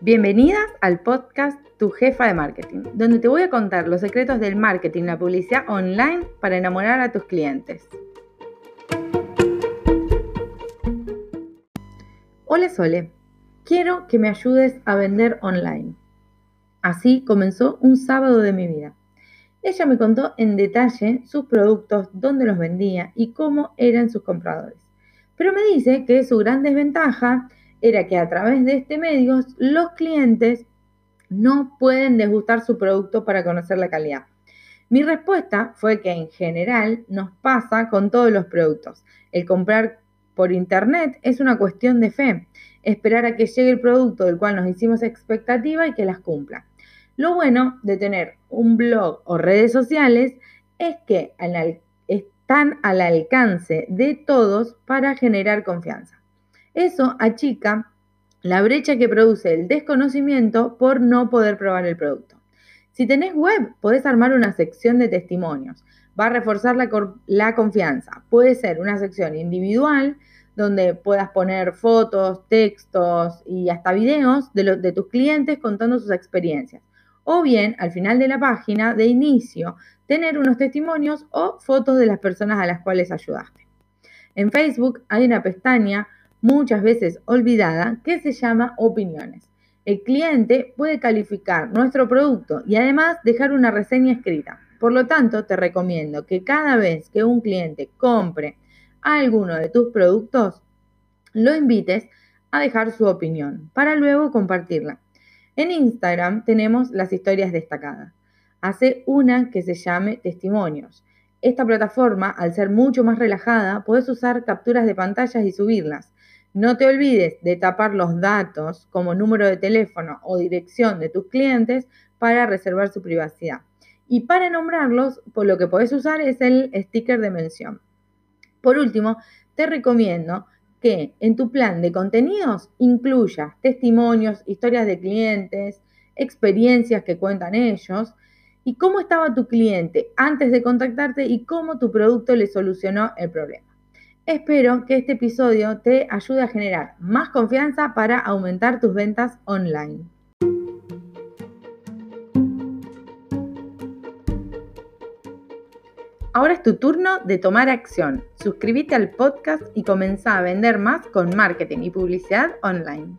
Bienvenidas al podcast Tu Jefa de Marketing, donde te voy a contar los secretos del marketing la publicidad online para enamorar a tus clientes. Hola Sole, quiero que me ayudes a vender online. Así comenzó un sábado de mi vida. Ella me contó en detalle sus productos, dónde los vendía y cómo eran sus compradores. Pero me dice que su gran desventaja era que a través de este medio los clientes no pueden desgustar su producto para conocer la calidad. Mi respuesta fue que en general nos pasa con todos los productos. El comprar por internet es una cuestión de fe, esperar a que llegue el producto del cual nos hicimos expectativa y que las cumpla. Lo bueno de tener un blog o redes sociales es que están al alcance de todos para generar confianza. Eso achica la brecha que produce el desconocimiento por no poder probar el producto. Si tenés web, podés armar una sección de testimonios. Va a reforzar la, confianza. Puede ser una sección individual donde puedas poner fotos, textos y hasta videos de, de tus clientes contando sus experiencias. O bien, al final de la página, de inicio, tener unos testimonios o fotos de las personas a las cuales ayudaste. En Facebook hay una pestaña muchas veces olvidada, que se llama opiniones. El cliente puede calificar nuestro producto y además dejar una reseña escrita. Por lo tanto, te recomiendo que cada vez que un cliente compre alguno de tus productos, lo invites a dejar su opinión para luego compartirla. En Instagram tenemos las historias destacadas. Hace una que se llame testimonios. Esta plataforma, al ser mucho más relajada, puedes usar capturas de pantallas y subirlas. No te olvides de tapar los datos como número de teléfono o dirección de tus clientes para reservar su privacidad. Y para nombrarlos, por lo que puedes usar es el sticker de mención. Por último, te recomiendo que en tu plan de contenidos incluyas testimonios, historias de clientes, experiencias que cuentan ellos y cómo estaba tu cliente antes de contactarte y cómo tu producto le solucionó el problema. Espero que este episodio te ayude a generar más confianza para aumentar tus ventas online. Ahora es tu turno de tomar acción. Suscríbete al podcast y comenzá a vender más con marketing y publicidad online.